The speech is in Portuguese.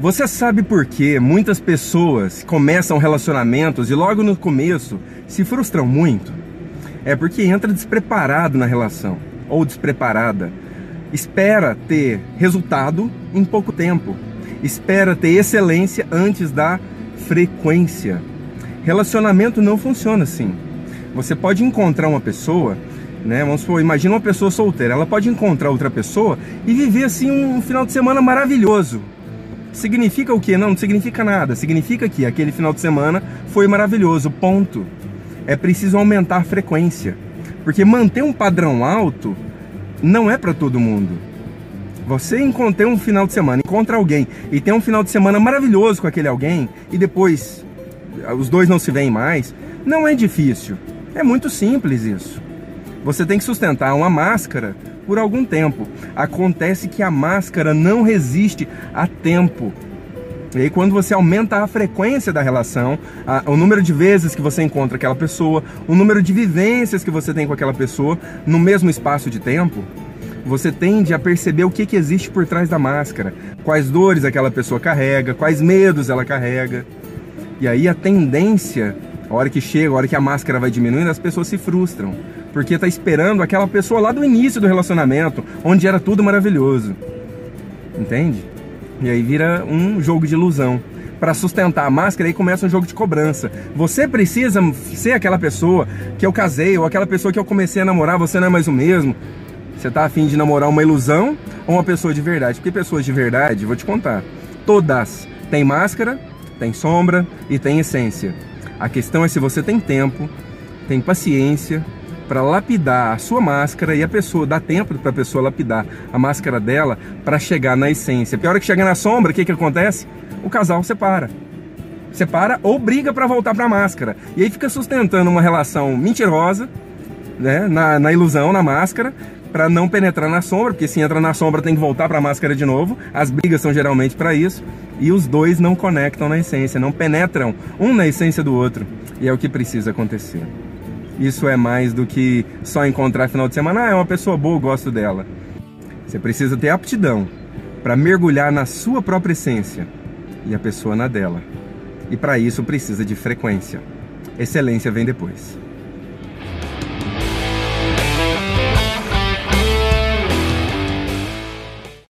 Você sabe por que muitas pessoas começam relacionamentos e logo no começo se frustram muito? É porque entra despreparado na relação ou despreparada. Espera ter resultado em pouco tempo. Espera ter excelência antes da frequência. Relacionamento não funciona assim. Você pode encontrar uma pessoa, né? Vamos supor, imagina uma pessoa solteira, ela pode encontrar outra pessoa e viver assim um final de semana maravilhoso. Significa o quê? Não, não significa nada. Significa que aquele final de semana foi maravilhoso, ponto. É preciso aumentar a frequência. Porque manter um padrão alto não é para todo mundo. Você encontrar um final de semana, encontra alguém e tem um final de semana maravilhoso com aquele alguém e depois os dois não se veem mais, não é difícil. É muito simples isso. Você tem que sustentar uma máscara por algum tempo. Acontece que a máscara não resiste a tempo. E aí, quando você aumenta a frequência da relação, a, o número de vezes que você encontra aquela pessoa, o número de vivências que você tem com aquela pessoa no mesmo espaço de tempo, você tende a perceber o que, que existe por trás da máscara, quais dores aquela pessoa carrega, quais medos ela carrega. E aí a tendência, a hora que chega, a hora que a máscara vai diminuindo, as pessoas se frustram porque tá esperando aquela pessoa lá do início do relacionamento, onde era tudo maravilhoso. Entende? E aí vira um jogo de ilusão. Para sustentar a máscara, aí começa um jogo de cobrança. Você precisa ser aquela pessoa que eu casei, ou aquela pessoa que eu comecei a namorar, você não é mais o mesmo. Você tá afim de namorar uma ilusão ou uma pessoa de verdade? Porque pessoas de verdade, vou te contar, todas têm máscara, têm sombra e têm essência. A questão é se você tem tempo, tem paciência para lapidar a sua máscara e a pessoa dá tempo para a pessoa lapidar a máscara dela para chegar na essência. Pior hora que chega na sombra, o que que acontece? O casal separa. Separa ou briga para voltar para a máscara. E aí fica sustentando uma relação mentirosa, né, na, na ilusão, na máscara, para não penetrar na sombra, porque se entra na sombra tem que voltar para a máscara de novo. As brigas são geralmente para isso. E os dois não conectam na essência, não penetram um na essência do outro. E é o que precisa acontecer. Isso é mais do que só encontrar final de semana, ah, é uma pessoa boa, gosto dela. Você precisa ter aptidão para mergulhar na sua própria essência e a pessoa na dela. E para isso precisa de frequência. Excelência vem depois.